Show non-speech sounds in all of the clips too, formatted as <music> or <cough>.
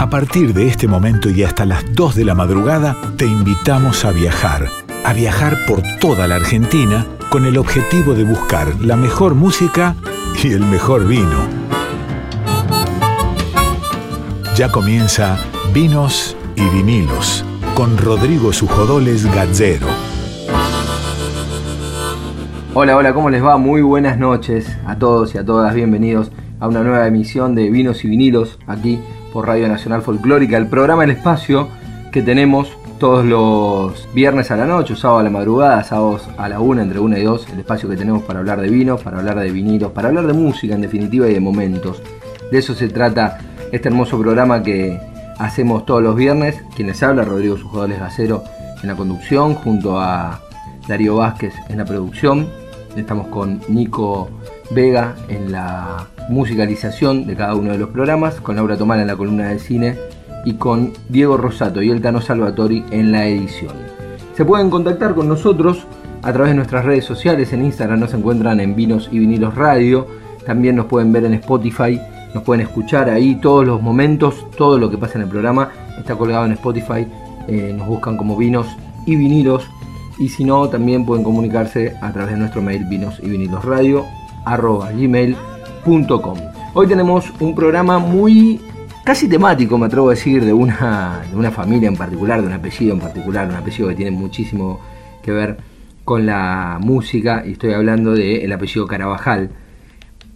A partir de este momento y hasta las 2 de la madrugada, te invitamos a viajar, a viajar por toda la Argentina con el objetivo de buscar la mejor música y el mejor vino. Ya comienza Vinos y Vinilos con Rodrigo Sujodoles Gazzero. Hola, hola, ¿cómo les va? Muy buenas noches a todos y a todas. Bienvenidos a una nueva emisión de Vinos y Vinilos aquí por Radio Nacional Folclórica, el programa El Espacio que tenemos todos los viernes a la noche, sábado a la madrugada, sábados a la una, entre una y dos, el espacio que tenemos para hablar de vinos, para hablar de vinilos, para hablar de música en definitiva y de momentos. De eso se trata este hermoso programa que hacemos todos los viernes. Quien les habla, Rodrigo Sujodoles Gacero en la conducción, junto a Darío Vázquez en la producción. Estamos con Nico Vega en la musicalización de cada uno de los programas, con Laura Tomala en la columna de cine y con Diego Rosato y el Tano Salvatori en la edición. Se pueden contactar con nosotros a través de nuestras redes sociales, en Instagram nos encuentran en Vinos y Vinilos Radio, también nos pueden ver en Spotify, nos pueden escuchar ahí todos los momentos, todo lo que pasa en el programa. Está colgado en Spotify, eh, nos buscan como Vinos y Vinilos. Y si no también pueden comunicarse a través de nuestro mail vinos y vinilos radio gmail.com. Hoy tenemos un programa muy casi temático, me atrevo a decir, de una, de una familia en particular, de un apellido en particular, un apellido que tiene muchísimo que ver con la música, y estoy hablando del apellido Carabajal.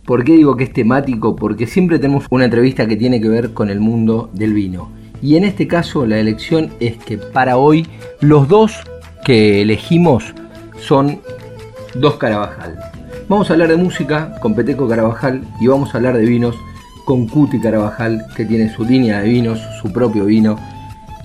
¿Por qué digo que es temático? Porque siempre tenemos una entrevista que tiene que ver con el mundo del vino. Y en este caso la elección es que para hoy los dos que elegimos son dos Carabajal. Vamos a hablar de música con Peteco Carabajal y vamos a hablar de vinos con Cuti Carabajal, que tiene su línea de vinos, su propio vino,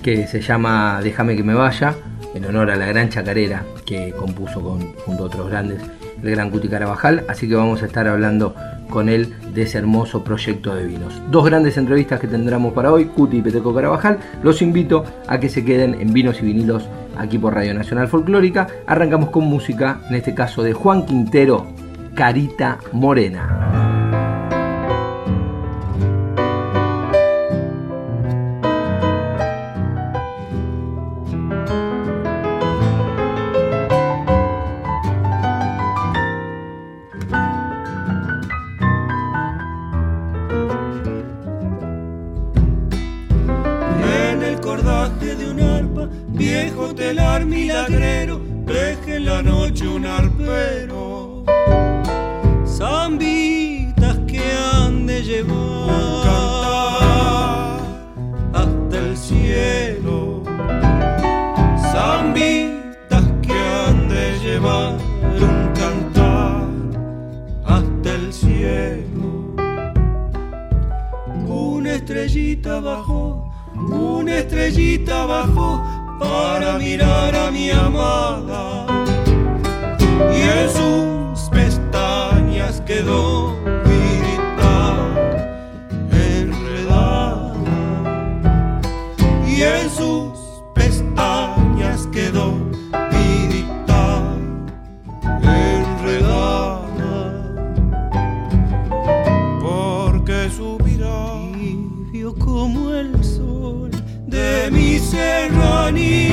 que se llama Déjame que me vaya, en honor a la gran chacarera que compuso junto a otros grandes el gran Cuti Carabajal. Así que vamos a estar hablando con él de ese hermoso proyecto de vinos. Dos grandes entrevistas que tendremos para hoy, Cuti y Peteco Carabajal. Los invito a que se queden en Vinos y Vinilos aquí por Radio Nacional Folclórica. Arrancamos con música, en este caso de Juan Quintero, Carita Morena. money.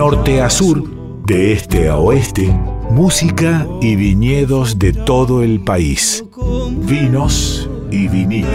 Norte a sur, de este a oeste, música y viñedos de todo el país. Vinos y vinilos.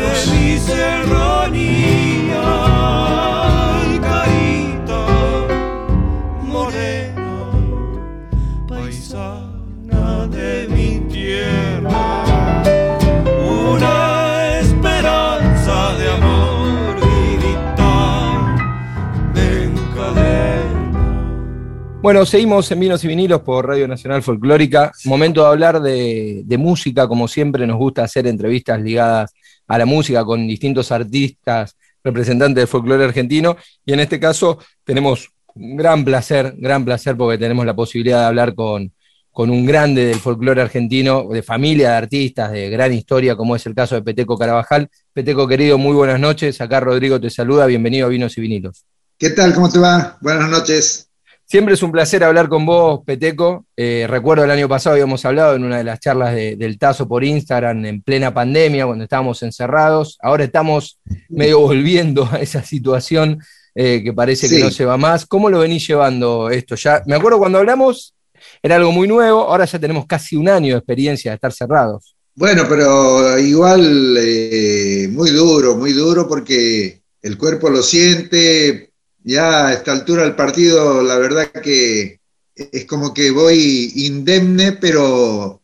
Bueno, seguimos en Vinos y Vinilos por Radio Nacional Folclórica. Momento de hablar de, música, como siempre nos gusta hacer entrevistas ligadas a la música con distintos artistas, representantes del folclore argentino, y en este caso tenemos un gran placer, gran placer porque tenemos la posibilidad de hablar con, con un grande del folclore argentino, de familia de artistas, de gran historia, como es el caso de Peteco Carabajal. Peteco querido, muy buenas noches. Acá Rodrigo te saluda, bienvenido a Vinos y Vinilos. ¿Qué tal? ¿Cómo te va? Buenas noches. Siempre es un placer hablar con vos, Peteco. Eh, recuerdo el año pasado habíamos hablado en una de las charlas de- del Tazo por Instagram en plena pandemia, cuando estábamos encerrados. Ahora estamos medio volviendo a esa situación eh, que parece que no se va más. ¿Cómo lo venís llevando esto? Ya, me acuerdo cuando hablamos, era algo muy nuevo, ahora ya tenemos casi un año de experiencia de estar cerrados. Bueno, pero igual eh, muy duro, muy duro porque el cuerpo lo siente. Ya a esta altura del partido, la verdad que es como que voy indemne, pero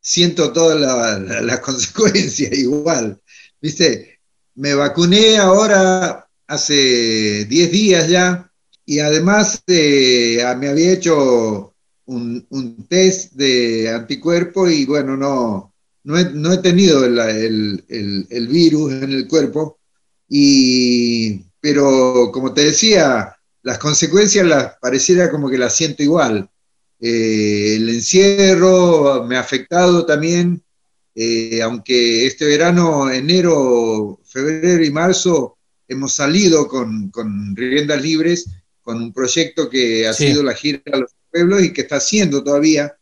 siento todas la- la- las <laughs> consecuencias igual. ¿Viste? Me vacuné ahora hace 10 días ya y además eh, me había hecho un, un test de anticuerpo y bueno, no, no he, no he tenido el, el- el- el virus en el cuerpo, y, pero como te decía, las consecuencias las pareciera como que las siento igual. Eh, el encierro me ha afectado también, eh, aunque este verano, enero, febrero y marzo, hemos salido con, con riendas libres, con un proyecto que ha Sí. sido la gira a los pueblos y que está haciendo todavía.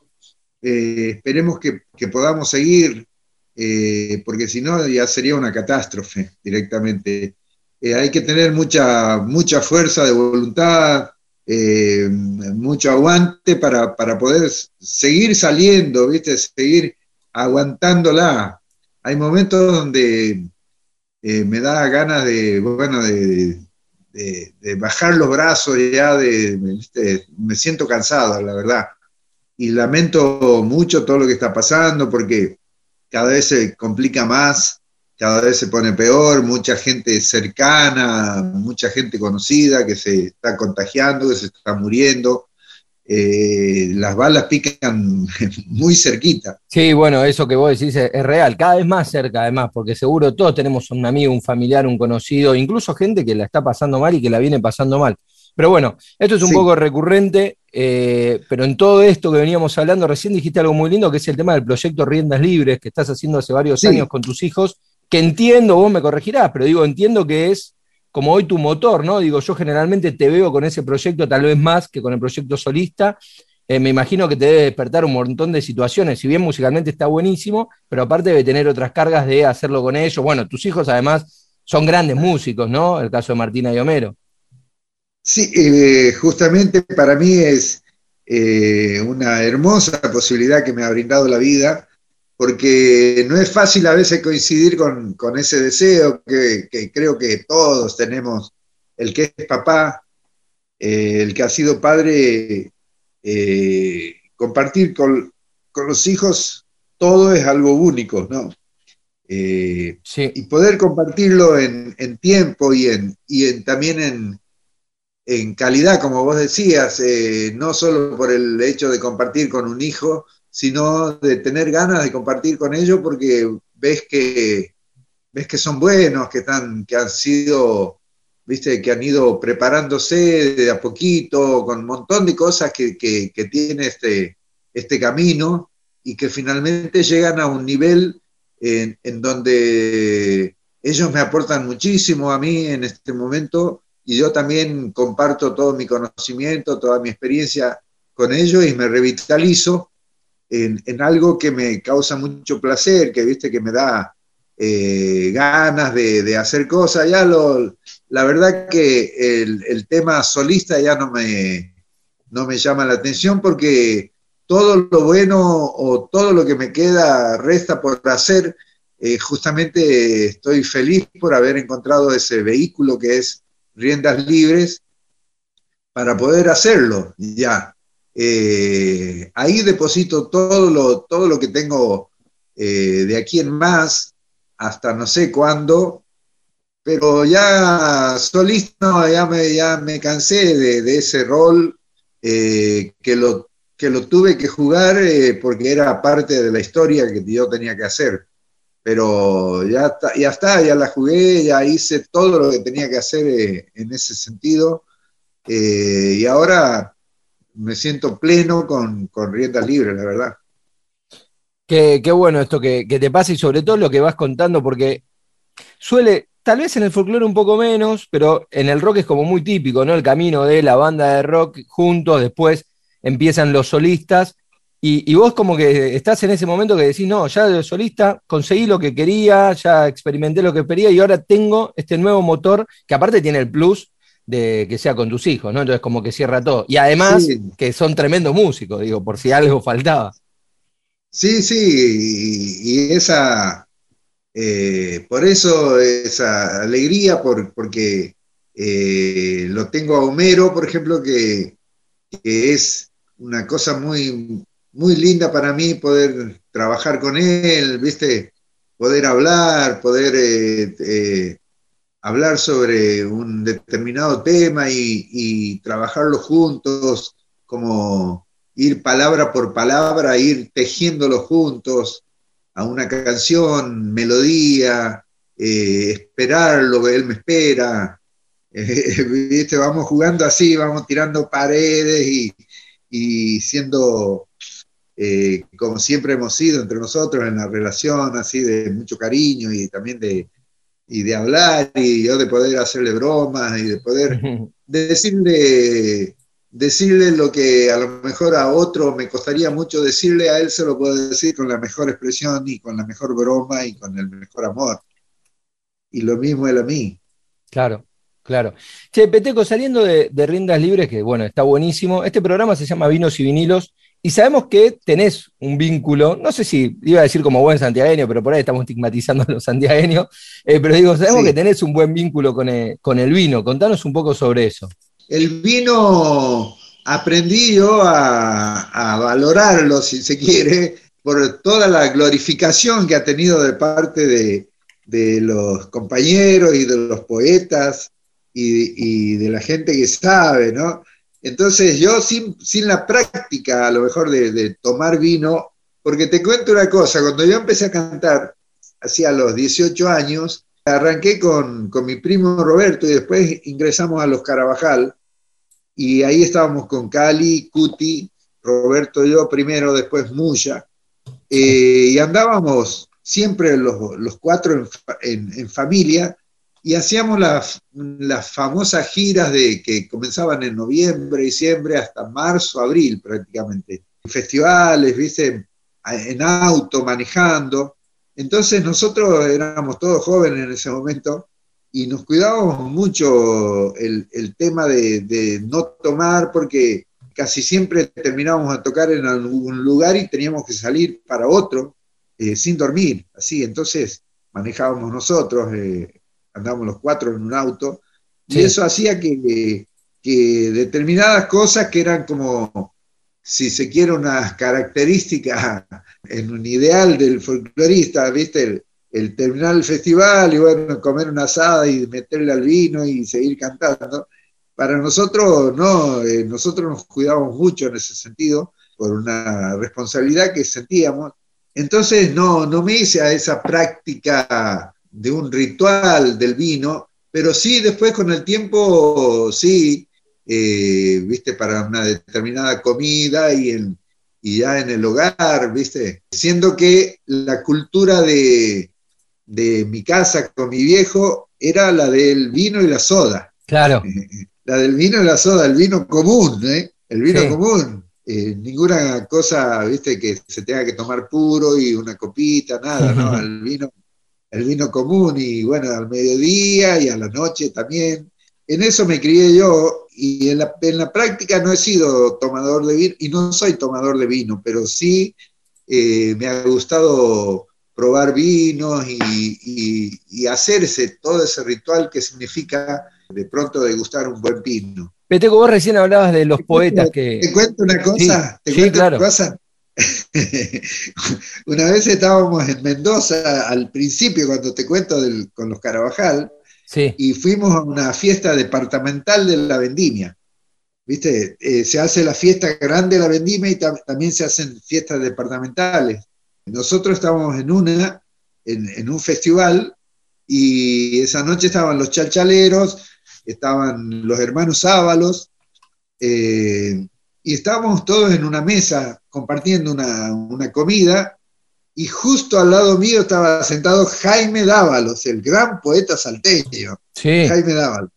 Eh, esperemos que, que podamos seguir, porque si no ya sería una catástrofe directamente. Eh, hay que tener mucha, mucha fuerza de voluntad, eh, mucho aguante para, para poder seguir saliendo, ¿viste? seguir aguantándola. Hay momentos donde eh, me da ganas de, bueno, de, bajar los brazos ya, de, me siento cansado, la verdad y lamento mucho todo lo que está pasando porque cada vez se complica más, cada vez se pone peor, mucha gente cercana, mucha gente conocida que se está contagiando, que se está muriendo. Eh, las balas pican <laughs> muy cerquita. Sí, bueno, eso que vos decís es, es real, cada vez más cerca además, porque seguro todos tenemos un amigo, un familiar, un conocido, incluso gente que la está pasando mal y que la viene pasando mal. Pero bueno, esto es un Sí. poco recurrente, eh, pero en todo esto que veníamos hablando, recién dijiste algo muy lindo, que es el tema del proyecto Riendas Libres, que estás haciendo hace varios Sí. años con tus hijos, que entiendo, vos me corregirás, pero digo, entiendo que es como hoy tu motor, ¿no? Digo, yo generalmente te veo con ese proyecto tal vez más que con el proyecto solista, eh, me imagino que te debe despertar un montón de situaciones. Si bien musicalmente está buenísimo, pero aparte debe tener otras cargas de hacerlo con ellos. Bueno, tus hijos además son grandes músicos, ¿no? El caso de Martina y Homero. Sí, eh, justamente para mí es eh, una hermosa posibilidad que me ha brindado la vida, porque no es fácil a veces coincidir con, con ese deseo que, que creo que todos tenemos, el que es papá, eh, el que ha sido padre, eh, compartir con, con los hijos todo es algo único, ¿no? Eh, Sí, y poder compartirlo en, en tiempo y, en, y en, también en, en calidad, como vos decías, no solo por el hecho de compartir con un hijo, sino de tener ganas de compartir con ellos porque ves que, ves que son buenos, que, están, que han sido, viste, que han ido preparándose de a poquito, con un montón de cosas que, que, tiene este, este camino y que finalmente llegan a un nivel en, donde ellos me aportan muchísimo a mí en este momento y yo también comparto todo mi conocimiento, toda mi experiencia con ellos y me revitalizo en, algo que me causa mucho placer, que viste que me da eh, ganas de, hacer cosas. Ya lo, la verdad que el, el, tema solista ya no me, no me llama la atención porque todo lo bueno o todo lo que me queda resta por hacer. Eh, justamente estoy feliz por haber encontrado ese vehículo que es riendas libres para poder hacerlo ya. Eh, ahí deposito todo lo, todo lo que tengo eh, de aquí en más, hasta no sé cuándo, pero ya solista, ya me, ya me cansé de, de ese rol que lo que lo tuve que jugar eh, porque era parte de la historia que yo tenía que hacer. Pero ya ya está, ya la jugué, ya hice todo lo que tenía que hacer eh, en ese sentido. Eh, y ahora me siento pleno con, riendas libres, la verdad. Qué, qué bueno esto que, que, te pasa y sobre todo lo que vas contando, porque suele, tal vez en el folclore un poco menos, pero en el rock es como muy típico, ¿no? El camino de la banda de rock juntos, después empiezan los solistas, y, vos como que estás en ese momento que decís, no, ya de solista conseguí lo que quería, ya experimenté lo que quería y ahora tengo este nuevo motor que aparte tiene el plus de que sea con tus hijos, ¿no? Entonces como que cierra todo. Y además que son tremendos músicos, digo, por si algo faltaba. Sí, sí, y, esa, eh, por eso esa alegría, por, porque eh, lo tengo a Homero, por ejemplo, que, que es una cosa muy, muy linda para mí poder trabajar con él, ¿viste? Poder hablar, poder eh, hablar sobre un determinado tema y, y, trabajarlo juntos, como ir palabra por palabra, ir tejiéndolo juntos a una canción, melodía, eh, esperar lo que él me espera. <laughs> ¿viste? Vamos jugando así, vamos tirando paredes y, y siendo, eh, como siempre hemos sido entre nosotros, en la relación así de mucho cariño y también de, y de hablar y yo de poder hacerle bromas y de poder <laughs> decirle, decirle lo que a lo mejor a otro me costaría mucho decirle, a él se lo puedo decir con la mejor expresión y con la mejor broma y con el mejor amor. Y lo mismo él a mí. Claro. Claro. Che, Peteco, saliendo de, Riendas Libres, que bueno, está buenísimo, este programa se llama Vinos y Vinilos, y sabemos que tenés un vínculo, no sé si iba a decir como buen santiagueño, pero por ahí estamos estigmatizando a los santiagueños, eh, pero digo, sabemos que tenés un buen vínculo con el, con el, vino. Contanos un poco sobre eso. El vino aprendí yo a, a valorarlo, si se quiere, por toda la glorificación que ha tenido de parte de, de los compañeros y de los poetas y, de la gente que sabe, ¿no? Entonces yo sin, sin la práctica a lo mejor de, tomar vino, porque te cuento una cosa, cuando yo empecé a cantar hacia los 18 años, arranqué con, con mi primo Roberto y después ingresamos a los Carabajal y ahí estábamos con Cali, Cuti, Roberto y yo primero, después Muya, eh, y andábamos siempre los, los cuatro en, en, familia y hacíamos las, las famosas giras de, que comenzaban en noviembre, diciembre, hasta marzo, abril prácticamente. Festivales, ¿viste? En auto, manejando. Entonces nosotros éramos todos jóvenes en ese momento y nos cuidábamos mucho el, el tema de, de, no tomar porque casi siempre terminábamos a tocar en algún lugar y teníamos que salir para otro eh, sin dormir, así. Entonces manejábamos nosotros. Eh, andábamos los cuatro en un auto, y eso hacía que, que, determinadas cosas que eran como, si se quiere, unas características en un ideal del folclorista, ¿viste? El, terminar el festival y bueno, comer una asada y meterle al vino y seguir cantando. Para nosotros, no, eh, nosotros nos cuidábamos mucho en ese sentido, por una responsabilidad que sentíamos. Entonces no, no me hice a esa práctica de un ritual del vino, pero sí después con el tiempo, sí, eh, viste, para una determinada comida y en, y ya en el hogar, ¿viste? Siendo que la cultura de, de mi casa con mi viejo era la del vino y la soda. Claro. La del vino y la soda, el vino común, ¿eh? El vino común. Eh, ninguna cosa, viste, que se tenga que tomar puro y una copita, nada, ¿no? <laughs> El vino, el vino común y bueno, al mediodía y a la noche también. En eso me crié yo y en la, en la práctica no he sido tomador de vino y no soy tomador de vino, pero sí eh, me ha gustado probar vinos y, y, hacerse todo ese ritual que significa de pronto degustar un buen vino. Peteco, vos recién hablabas de los poetas que... Te cuento una cosa, te cuento una cosa. <laughs> una vez estábamos en Mendoza al principio, cuando te cuento con los Carabajal, y fuimos a una fiesta departamental de la vendimia. ¿Viste? Eh, se hace la fiesta grande de la vendimia y también se hacen fiestas departamentales. Nosotros estábamos en una, en, un festival, y esa noche estaban los chalchaleros, estaban los hermanos Ábalos, eh, y estábamos todos en una mesa compartiendo una, comida, y justo al lado mío estaba sentado Jaime Dávalos, el gran poeta salteño. Jaime Dávalos.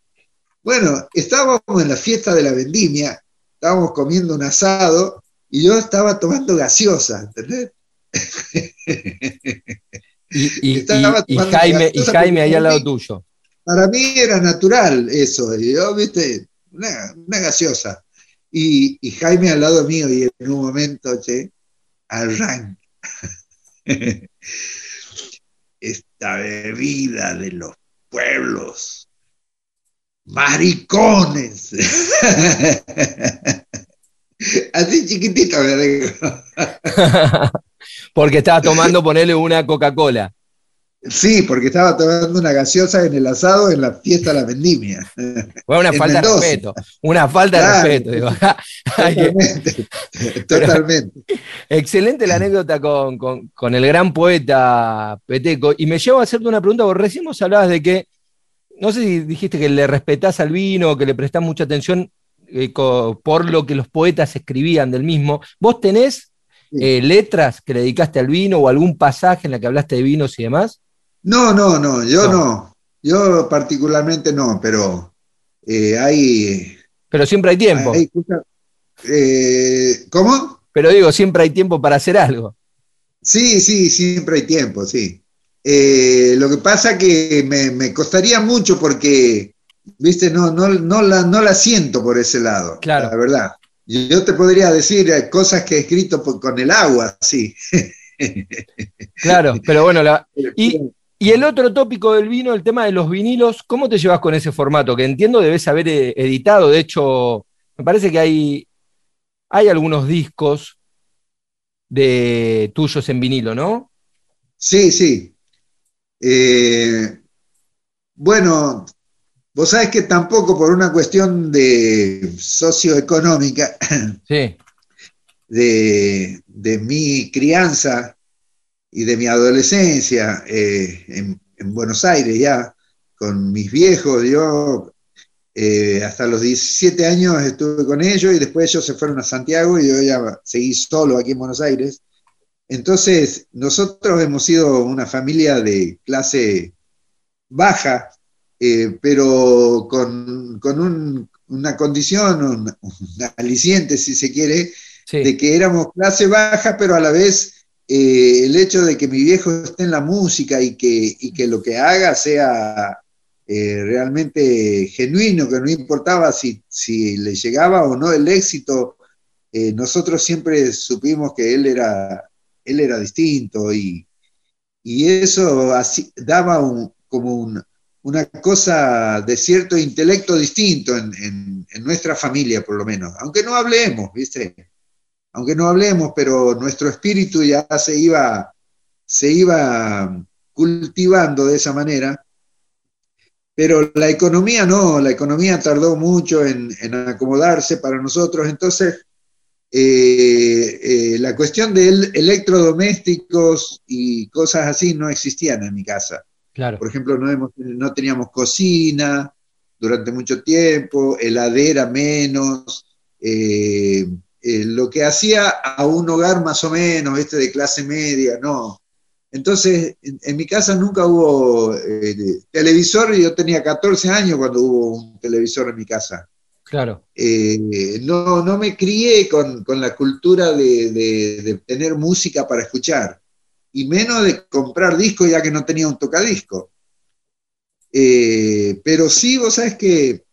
Bueno, estábamos en la fiesta de la vendimia, estábamos comiendo un asado y yo estaba tomando gaseosa, ¿entendés? y, <laughs> Jaime, y Jaime ahí al lado tuyo. Para mí era natural eso, yo, viste, una, gaseosa. Y, Jaime al lado mío, y en un momento, che, arranca. <laughs> Esta bebida de los pueblos, maricones. <laughs> Así chiquitito me <laughs> porque estaba tomando, ponerle una Coca-Cola. Sí, porque estaba tomando una gaseosa en el asado en la fiesta de la vendimia. <laughs> Fue una falta de respeto. Una falta de respeto. <laughs> Totalmente. <laughs> totalmente. excelente la anécdota con, el gran poeta Peteco. Y me llevo a hacerte una pregunta, porque recién vos hablabas de que, no sé si dijiste que le respetás al vino, que le prestás mucha atención eh, por lo que los poetas escribían del mismo. ¿Vos tenés eh, letras que le dedicaste al vino o algún pasaje en la que hablaste de vinos y demás? No, no, no, yo no. Yo particularmente no, pero eh, hay... Pero siempre hay tiempo. Eh, ¿Cómo? Pero digo, siempre hay tiempo para hacer algo. Sí, sí, siempre hay tiempo, sí. lo que pasa que me, costaría mucho porque, viste, no, no, no, la, no la siento por ese lado, claro. la verdad. Yo te podría decir eh, cosas que he escrito con el agua, sí. Claro, pero bueno, <laughs> y, el otro tópico del vino, el tema de los vinilos, ¿cómo te llevas con ese formato? Que entiendo debes haber eh, editado, de hecho, me parece que hay, hay algunos discos de tuyos en vinilo, ¿no? Sí, sí. Eh, bueno, Vos sabés que tampoco por una cuestión de socioeconómica, de, mi crianza y de mi adolescencia eh, en, Buenos Aires ya, con mis viejos, yo eh, hasta los 17 años estuve con ellos y después ellos se fueron a Santiago y yo ya seguí solo aquí en Buenos Aires. Entonces, nosotros hemos sido una familia de clase baja, eh, pero con, una condición, un, aliciente, si se quiere, de que éramos clase baja, pero a la vez eh, el hecho de que mi viejo esté en la música y que, que lo que haga sea eh, realmente genuino, que no importaba si, si, le llegaba o no el éxito, nosotros siempre supimos que él era, él era distinto y, eso así, daba como un, una cosa de cierto intelecto distinto en, nuestra familia, por lo menos. Aunque no hablemos, ¿viste? Aunque no hablemos, pero nuestro espíritu ya se iba, se iba cultivando de esa manera. Pero la economía no, la economía tardó mucho en, acomodarse para nosotros. Entonces, eh, eh, la cuestión de electrodomésticos y cosas así no existían en mi casa. Por ejemplo, no, no teníamos cocina durante mucho tiempo, heladera menos, eh, eh, lo que hacía a un hogar más o menos, este de clase media, no. Entonces, en, mi casa nunca hubo eh, televisor yo tenía 14 años cuando hubo un televisor en mi casa. Claro. Eh, no, no me crié con, la cultura de, tener música para escuchar, y menos de comprar discos ya que no tenía un tocadisco. pero sí, vos sabes que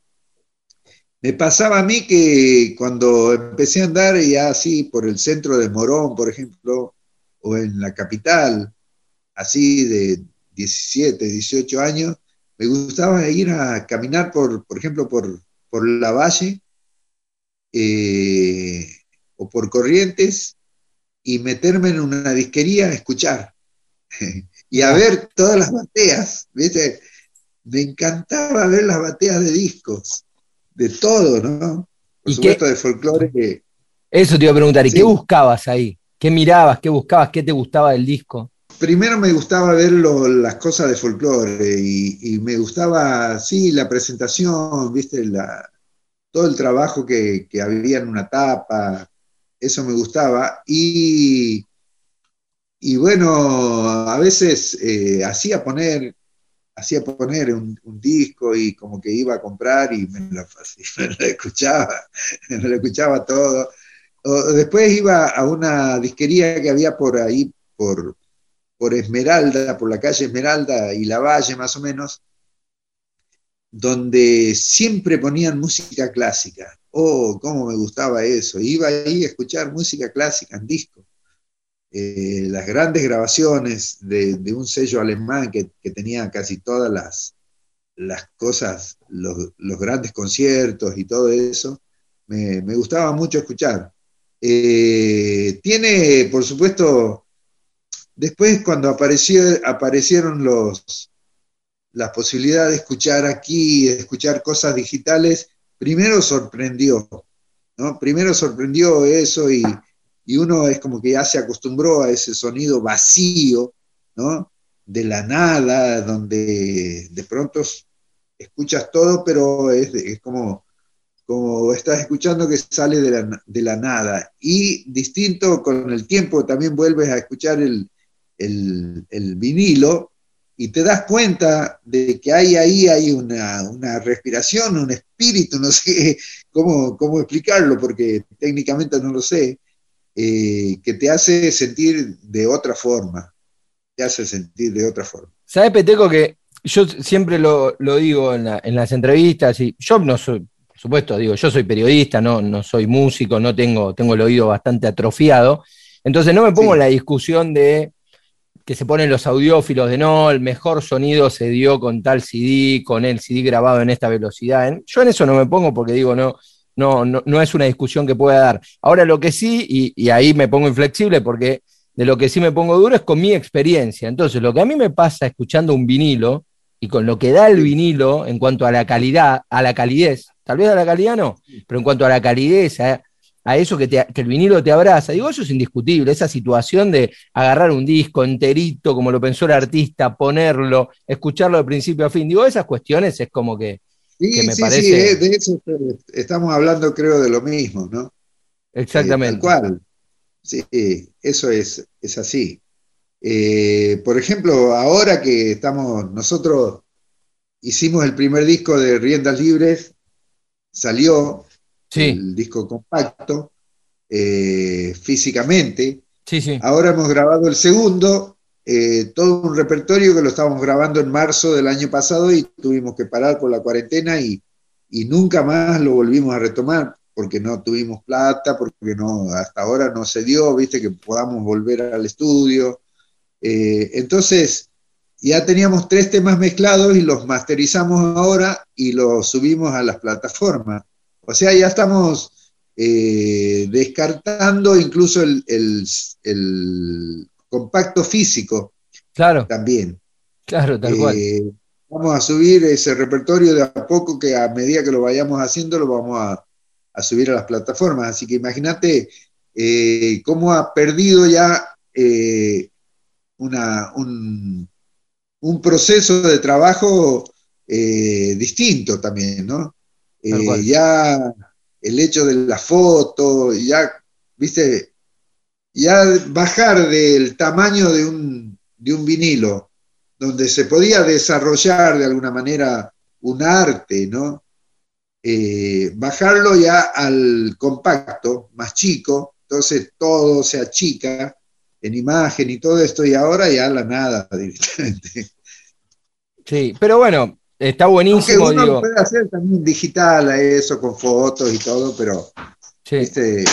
me pasaba a mí que cuando empecé a andar ya así por el centro de Morón, por ejemplo, o en la capital, así de 17, 18 años, me gustaba ir a caminar, por, por ejemplo, por, por la valle eh, o por Corrientes y meterme en una disquería a escuchar <laughs> y a ver todas las bateas, ¿viste? Me encantaba ver las bateas de discos de todo, ¿no? Por supuesto, de folclore. Eso te iba a preguntar, ¿y qué buscabas ahí? ¿Qué mirabas? ¿Qué buscabas? ¿Qué te gustaba del disco? Primero me gustaba ver las cosas de folclore y, me gustaba, sí, la presentación, viste, la, todo el trabajo que, había en una tapa, eso me gustaba. Y, y bueno, a veces eh, hacía poner hacía poner un, disco y como que iba a comprar y me lo, <laughs> escuchaba, <laughs> me lo escuchaba todo. después iba a una disquería que había por ahí, por, por Esmeralda, por la calle Esmeralda y La Valle más o menos, donde siempre ponían música clásica. Oh, cómo me gustaba eso. Iba ahí a escuchar música clásica en disco. Eh, las grandes grabaciones de, un sello alemán que, tenía casi todas las, las cosas, los, grandes conciertos y todo eso, me, gustaba mucho escuchar. Eh, tiene, por supuesto, después cuando apareció, aparecieron los, las posibilidades de escuchar aquí, de escuchar cosas digitales, primero sorprendió, ¿no? Primero sorprendió eso y, y uno es como que ya se acostumbró a ese sonido vacío, ¿no? De la nada, donde de pronto escuchas todo, pero es, como, como estás escuchando que sale de la, nada. Y distinto con el tiempo también vuelves a escuchar el, vinilo y te das cuenta de que hay ahí hay una, una respiración, un espíritu, no sé <laughs> cómo, cómo explicarlo, porque técnicamente no lo sé, eh, que te hace sentir de otra forma, te hace sentir de otra forma. ¿Sabes, Peteco, que yo siempre lo, digo en, las entrevistas, y yo no soy, por supuesto, digo, yo soy periodista, no, no soy músico, no tengo, tengo el oído bastante atrofiado, entonces no me pongo en la discusión de que se ponen los audiófilos de no, el mejor sonido se dio con tal CD, con el CD grabado en esta velocidad. Yo en eso no me pongo porque digo, no, no, no, es una discusión que pueda dar. Ahora lo que sí, y, ahí me pongo inflexible porque de lo que sí me pongo duro es con mi experiencia. Entonces, lo que a mí me pasa escuchando un vinilo y con lo que da el vinilo en cuanto a la calidad, a la calidez, tal vez a la calidad no, pero en cuanto a la calidez, a, eso que, que, el vinilo te abraza, digo, eso es indiscutible, esa situación de agarrar un disco enterito, como lo pensó el artista, ponerlo, escucharlo de principio a fin, digo, esas cuestiones es como que Sí, sí, sí, de eso estamos hablando creo de lo mismo, ¿no? Exactamente. Eh, tal cual. Sí, eso es, es así. Eh, por ejemplo, ahora que estamos, nosotros hicimos el primer disco de Riendas Libres, salió el disco compacto, eh, físicamente. Sí, sí. Ahora hemos grabado el segundo eh, todo un repertorio que lo estábamos grabando en marzo del año pasado y tuvimos que parar por la cuarentena y, nunca más lo volvimos a retomar porque no tuvimos plata, porque no, hasta ahora no se dio, viste, que podamos volver al estudio. Eh, entonces, ya teníamos tres temas mezclados y los masterizamos ahora y los subimos a las plataformas. O sea, ya estamos eh, descartando incluso el, compacto físico. Claro. También. Claro, tal cual. Eh, vamos a subir ese repertorio de a poco que a medida que lo vayamos haciendo lo vamos a, subir a las plataformas. Así que imagínate eh, cómo ha perdido ya eh, una, un, proceso de trabajo distinto también, ¿no? ya el hecho de la foto, ya viste, ya bajar del tamaño de un, de un vinilo, donde se podía desarrollar de alguna manera un arte, ¿no? Eh, bajarlo ya al compacto, más chico, entonces todo se achica en imagen y todo esto, y ahora ya la nada <laughs> directamente. Sí, pero bueno, está buenísimo. Aunque uno puede hacer también digital eso con fotos y todo, pero este,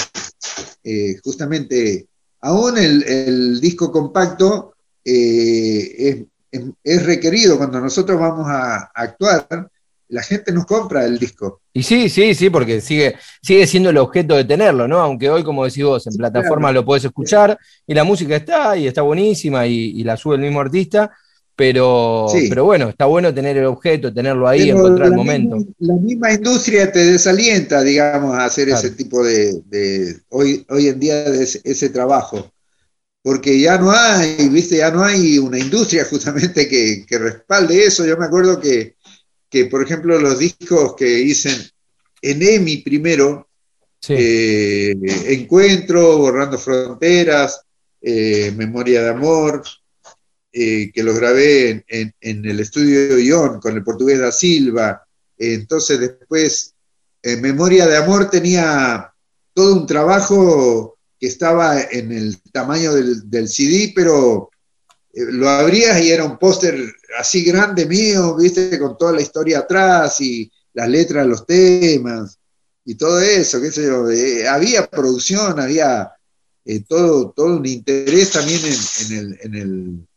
eh, justamente aún el, disco compacto eh, es, requerido cuando nosotros vamos a actuar la gente nos compra el disco. Y sí, sí, sí, porque sigue, sigue siendo el objeto de tenerlo, ¿no? Aunque hoy, como decís vos, en plataforma lo puedes escuchar y la música está y está buenísima y, la sube el mismo artista, pero, pero bueno, está bueno tener el objeto, tenerlo ahí, encontrar el momento. la misma industria te desalienta, digamos, a hacer ese tipo de, hoy, hoy en día, de ese, trabajo. Porque ya no hay, viste, ya no hay una industria justamente que, que respalde eso. Yo me acuerdo que que, por ejemplo, los discos que hice en EMI primero, eh, Encuentro, Borrando Fronteras, eh, Memoria de Amor, eh, que los grabé en, el estudio Ion con el portugués da Silva. entonces después, Memoria de Amor tenía todo un trabajo que estaba en el tamaño del, CD, pero lo abrías y era un póster así grande mío, viste, con toda la historia atrás y las letras los temas y todo eso, qué sé yo. había producción, había eh, todo, todo un interés también en, el, en,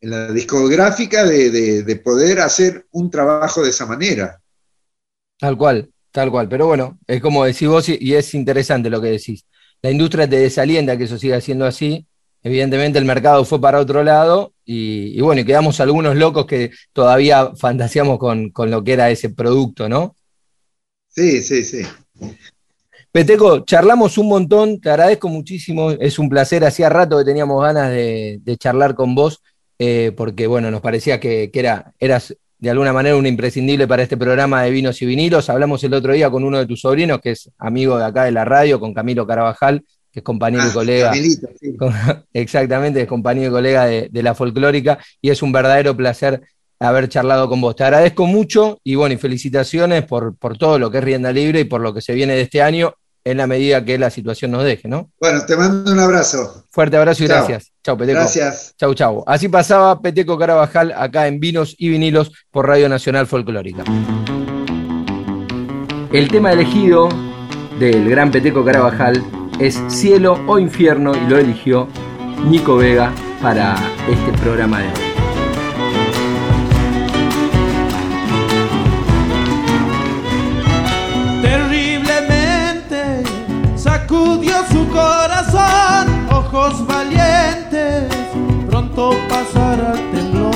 la discográfica de, poder hacer un trabajo de esa manera. Tal cual, tal cual. Pero bueno, es como decís vos y es interesante lo que decís. La industria te desalienta que eso siga siendo así evidentemente el mercado fue para otro lado y, bueno, y quedamos algunos locos que todavía fantaseamos con, lo que era ese producto, ¿no? Sí, sí, sí. Peteco, charlamos un montón, te agradezco muchísimo, es un placer, hacía rato que teníamos ganas de, charlar con vos, eh, porque bueno, nos parecía que, era, eras de alguna manera un imprescindible para este programa de vinos y vinilos. Hablamos el otro día con uno de tus sobrinos, que es amigo de acá de la radio, con Camilo Carabajal, que es compañero y ah, colega. <laughs> exactamente, es compañero y colega de, la folclórica, y es un verdadero placer haber charlado con vos. Te agradezco mucho y bueno, y felicitaciones por, por todo lo que es Rienda Libre y por lo que se viene de este año en la medida que la situación nos deje, ¿no? Bueno, te mando un abrazo. Fuerte abrazo y gracias. Chao, Peteco. Gracias. Chau, chau. Así pasaba Peteco Carabajal acá en Vinos y Vinilos por Radio Nacional Folclórica. El tema elegido del gran Peteco Carabajal es Cielo o Infierno y lo eligió Nico Vega para este programa de hoy. Ojos valientes, pronto pasará el temblor.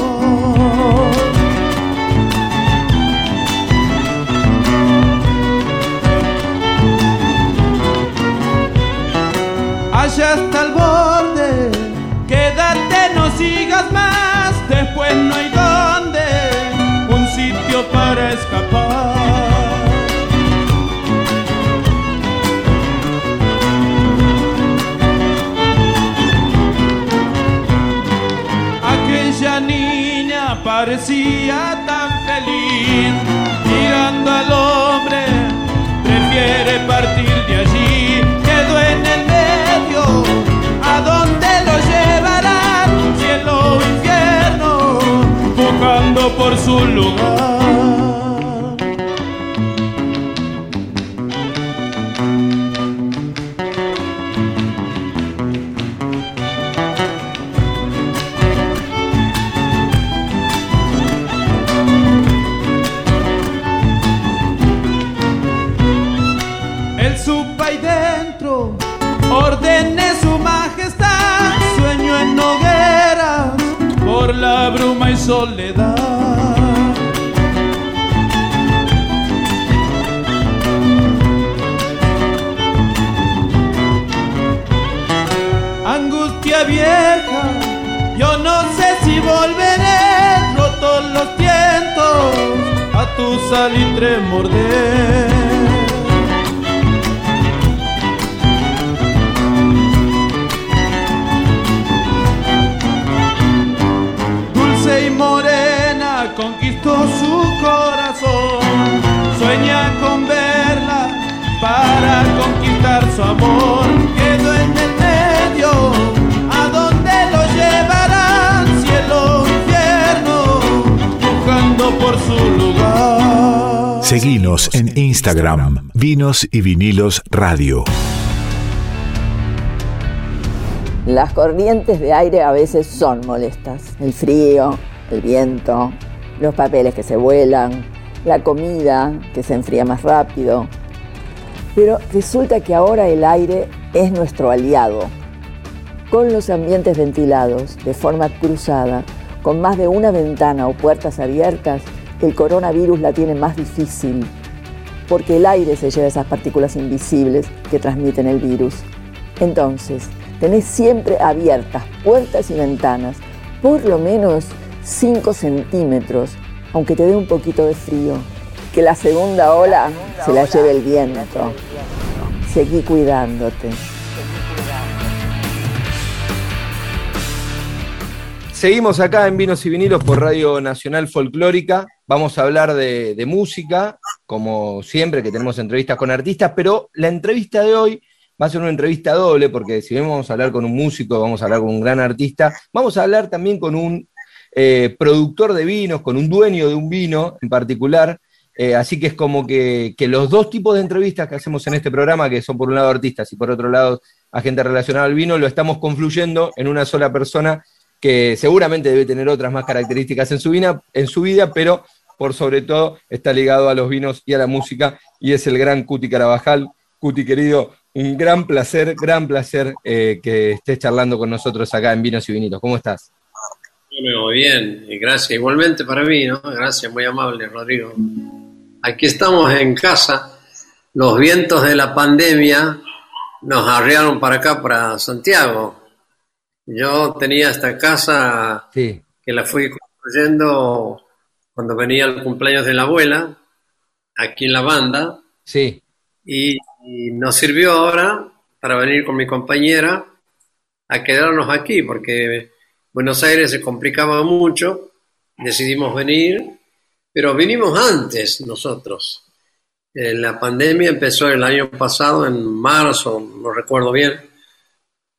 hasta el borde. Quédate, no sigas más, después no hay dónde, un sitio para escapar. Parecía tan feliz, mirando al hombre, prefiere partir de allí, quedó en el ¿A dónde lo llevarán? Cielo o infierno, buscando por su lugar. Vinos y Vinilos Radio. Las corrientes de aire a veces son molestas. El frío, el viento, los papeles que se vuelan, la comida que se enfría más rápido. Pero resulta que ahora el aire es nuestro aliado. Con los ambientes ventilados de forma cruzada, con más de una ventana o puertas abiertas, el coronavirus la tiene más difícil, porque el aire se lleva esas partículas invisibles que transmiten el virus. Entonces, tenés siempre abiertas puertas y ventanas, por lo menos 5 centímetros, aunque te dé un poquito de frío. Que la segunda ola se la lleve el viento. Seguí cuidándote. Seguimos acá en Vinos y Vinilos por Radio Nacional Folclórica. Vamos a hablar de, de música, como siempre, que tenemos entrevistas con artistas, pero la entrevista de hoy va a ser una entrevista doble, porque si bien vamos a hablar con un músico, vamos a hablar con un gran artista, vamos a hablar también con un eh, productor de vinos, con un dueño de un vino en particular. Eh, así que es como que, los dos tipos de entrevistas que hacemos en este programa, que son por un lado artistas y por otro lado a gente relacionada al vino, lo estamos confluyendo en una sola persona que seguramente debe tener otras más características en su vida, pero por sobre todo está ligado a los vinos y a la música, y es el gran Cuti Carabajal. Cuti, querido, un gran placer, gran placer eh, que estés charlando con nosotros acá en Vinos y Vinitos. ¿Cómo estás? Muy bien, gracias. Igualmente para mí, ¿no? Gracias, muy amable, Rodrigo. Aquí estamos en casa. Los vientos de la pandemia nos arriaron para acá, para Santiago. Yo tenía esta casa que la fui construyendo cuando venía el cumpleaños de la abuela, aquí en la banda. Sí. Y y nos sirvió ahora para venir con mi compañera a quedarnos aquí, porque Buenos Aires se complicaba mucho, decidimos venir, pero vinimos antes nosotros. Eh, la pandemia empezó el año pasado, en marzo, no recuerdo bien.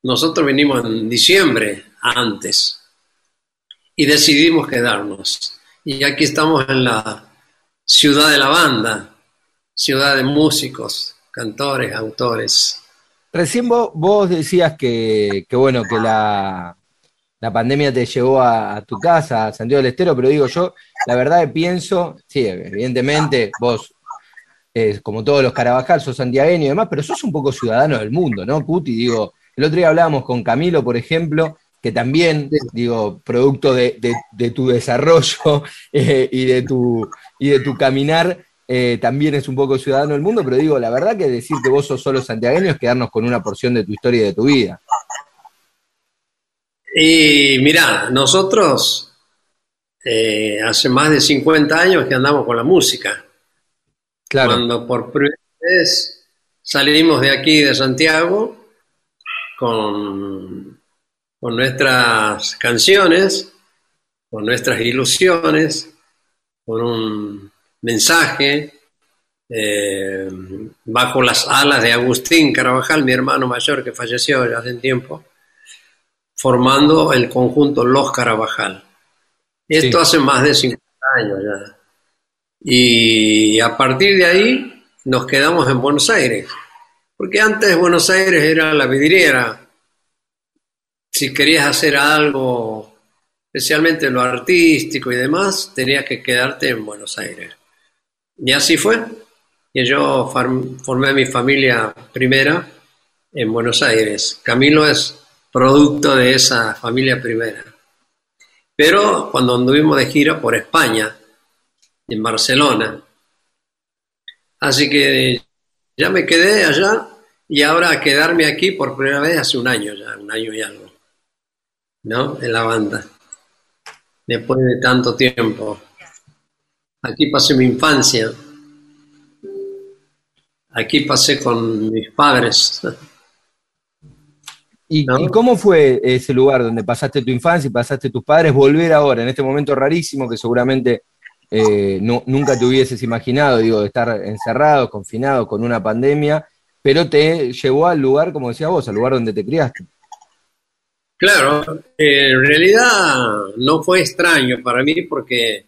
Nosotros vinimos en diciembre antes y decidimos quedarnos. Y aquí estamos en la ciudad de la banda, ciudad de músicos, cantores, autores. Recién vos, decías que, bueno, que la, pandemia te llevó a, tu casa, a Santiago del Estero, pero digo yo, la verdad que pienso, sí, evidentemente vos, eh, como todos los Carabajal, sos santiagueño y demás, pero sos un poco ciudadano del mundo, ¿no, Cuti? Digo, el otro día hablábamos con Camilo, por ejemplo, que también, digo, producto de, tu desarrollo <laughs> eh, y, de tu, y de tu caminar, eh, también es un poco ciudadano del mundo, pero digo, la verdad que decir que vos sos solo santiagueño es quedarnos con una porción de tu historia y de tu vida. Y mira, nosotros eh, hace más de 50 años que andamos con la música. Claro. Cuando por primera vez salimos de aquí, de Santiago, con, con nuestras canciones, con nuestras ilusiones, con un mensaje eh, bajo las alas de Agustín Carabajal, mi hermano mayor que falleció ya hace tiempo, formando el conjunto Los Carabajal. Esto hace más de 50 años ya. Y a partir de ahí nos quedamos en Buenos Aires, porque antes Buenos Aires era la vidriera. Si querías hacer algo, especialmente lo artístico y demás, tenías que quedarte en Buenos Aires. Y así fue. Que yo formé mi familia primera en Buenos Aires. Camilo es producto de esa familia primera. Pero cuando anduvimos de gira por España, en Barcelona, así que ya me quedé allá y ahora quedarme aquí por primera vez hace un año ya, un año y algo, ¿no? En la banda, después de tanto tiempo. Aquí pasé mi infancia. Aquí pasé con mis padres. ¿Y, cómo fue ese lugar donde pasaste tu infancia y pasaste tus padres, volver ahora, en este momento rarísimo que seguramente eh, no, nunca te hubieses imaginado, digo, de estar encerrado, confinado con una pandemia, pero te llevó al lugar, como decías vos, al lugar donde te criaste? Claro, en realidad no fue extraño para mí porque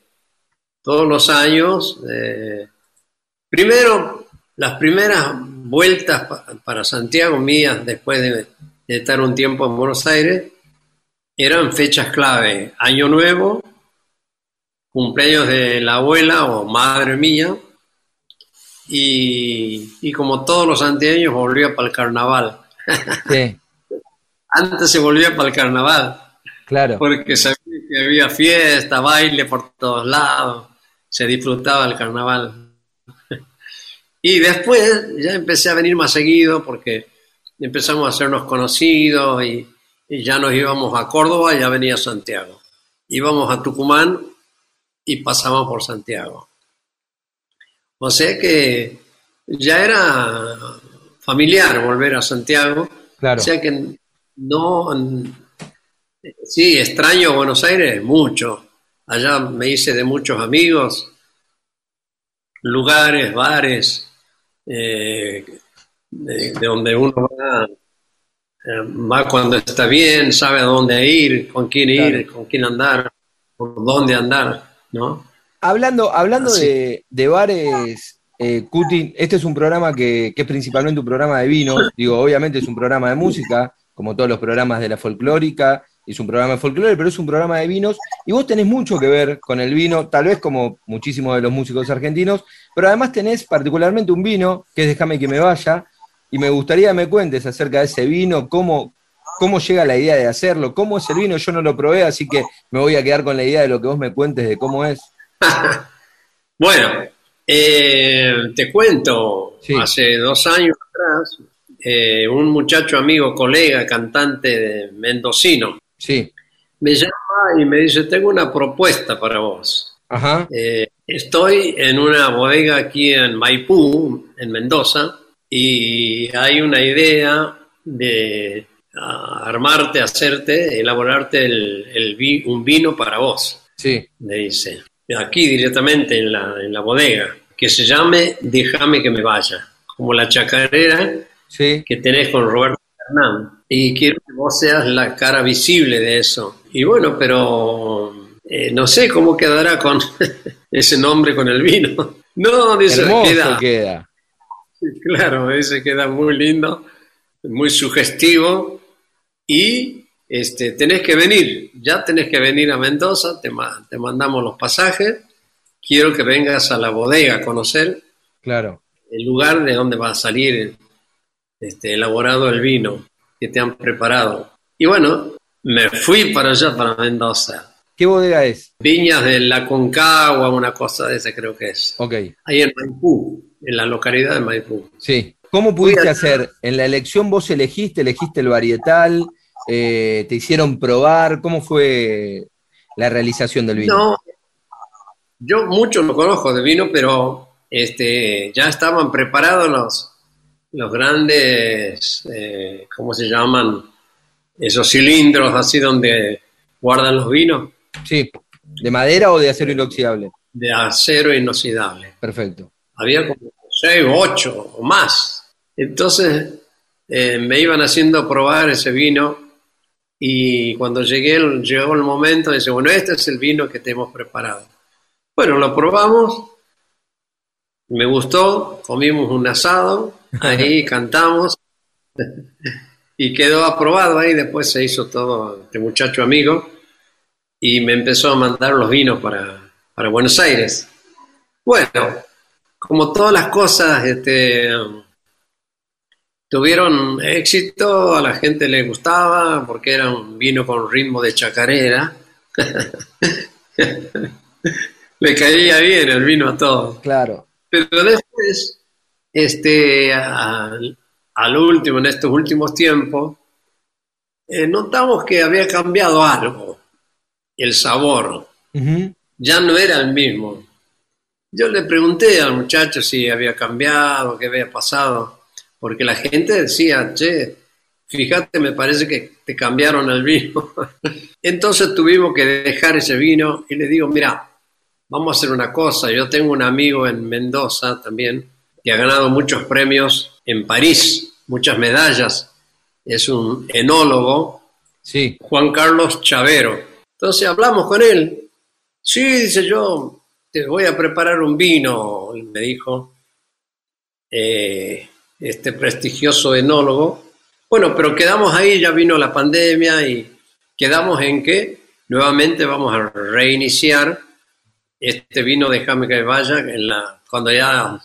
todos los años, eh, primero, las primeras vueltas para Santiago mías después de, estar un tiempo en Buenos Aires eran fechas clave, Año Nuevo, cumpleaños de la abuela o madre mía, y, y como todos los santiagueños volvía para el carnaval. Sí. <laughs> Antes se volvía para el carnaval. Claro. Porque sabía que había fiesta, baile por todos lados, se disfrutaba el carnaval. <laughs> y después ya empecé a venir más seguido porque empezamos a hacernos conocidos y, ya nos íbamos a Córdoba y ya venía Santiago. Íbamos a Tucumán y pasábamos por Santiago. O sea que ya era familiar volver a Santiago. Claro. O sea que no, sí, extraño Buenos Aires mucho. Allá me hice de muchos amigos, lugares, bares, eh, de, donde uno va, eh, va cuando está bien, sabe a dónde ir, con quién ir, con quién andar, por dónde andar, ¿no? Hablando, hablando de, bares, eh, Cuti, este es un programa que, que, es principalmente un programa de vino, <laughs> digo, obviamente es un programa de música, como todos los programas de la folclórica, es un programa de folclore, pero es un programa de vinos, y vos tenés mucho que ver con el vino, tal vez como muchísimos de los músicos argentinos, pero además tenés particularmente un vino, que es Déjame que me vaya, y me gustaría que me cuentes acerca de ese vino, cómo, cómo llega la idea de hacerlo, cómo es el vino, yo no lo probé, así que me voy a quedar con la idea de lo que vos me cuentes de cómo es. <laughs> bueno, eh, te cuento, hace dos años atrás, eh, un muchacho amigo, colega, cantante de mendocino. Sí. Me llama y me dice, tengo una propuesta para vos. Ajá. Eh, estoy en una bodega aquí en Maipú, en Mendoza, y hay una idea de armarte, hacerte, elaborarte el, un vino para vos. Sí. Me dice, aquí directamente en la, en la bodega, que se llame Déjame que me vaya. Como la chacarera que tenés con Roberto Fernán. Y quiero que vos seas la cara visible de eso. Y bueno, pero eh, no sé cómo quedará con <laughs> ese nombre con el vino. <laughs> No, dice, queda, queda. <laughs> Claro, ese queda muy lindo, muy sugestivo. Y este, tenés que venir, ya tenés que venir a Mendoza, te, te mandamos los pasajes. Quiero que vengas a la bodega a conocer claro. el lugar de donde va a salir este, elaborado el vino que te han preparado. Y bueno, me fui para allá, para Mendoza. ¿Qué bodega es? Viñas de la Concagua, una cosa de esa creo que es. Ok. Ahí en Maipú, en la localidad de Maipú. Sí. ¿Cómo pudiste hacer? En la elección vos elegiste, elegiste el varietal, eh, te hicieron probar, ¿cómo fue la realización del vino? No, yo mucho lo conozco de vino, pero este, ya estaban preparados los, los grandes, eh, ¿cómo se llaman? Esos cilindros así donde guardan los vinos. Sí, ¿de madera o de acero inoxidable? De acero inoxidable. Perfecto. Había como seis o ocho o más. Entonces eh, me iban haciendo probar ese vino y cuando llegué, llegó el momento, dice, bueno, este es el vino que te hemos preparado. Bueno, lo probamos, me gustó, comimos un asado ahí cantamos y quedó aprobado ahí, después se hizo todo este muchacho amigo y me empezó a mandar los vinos para, Buenos Aires. Bueno, como todas las cosas este, tuvieron éxito, a la gente le gustaba porque era un vino con ritmo de chacarera. <laughs> le caía bien el vino a todos. Claro. Pero después este, al, último, en estos últimos tiempos, eh, notamos que había cambiado algo, el sabor. Ya no era el mismo. Yo le pregunté al muchacho si había cambiado, qué había pasado, porque la gente decía, che, fíjate, me parece que te cambiaron el vino. <laughs> Entonces tuvimos que dejar ese vino y le digo, mira, vamos a hacer una cosa, yo tengo un amigo en Mendoza también que ha ganado muchos premios en París, muchas medallas, es un enólogo, Sí. Juan Carlos Chavero. Entonces hablamos con él. Sí, dice yo, te voy a preparar un vino, me dijo eh, este prestigioso enólogo. Bueno, pero quedamos ahí, ya vino la pandemia y quedamos en que nuevamente vamos a reiniciar este vino Déjame que vaya en la, cuando ya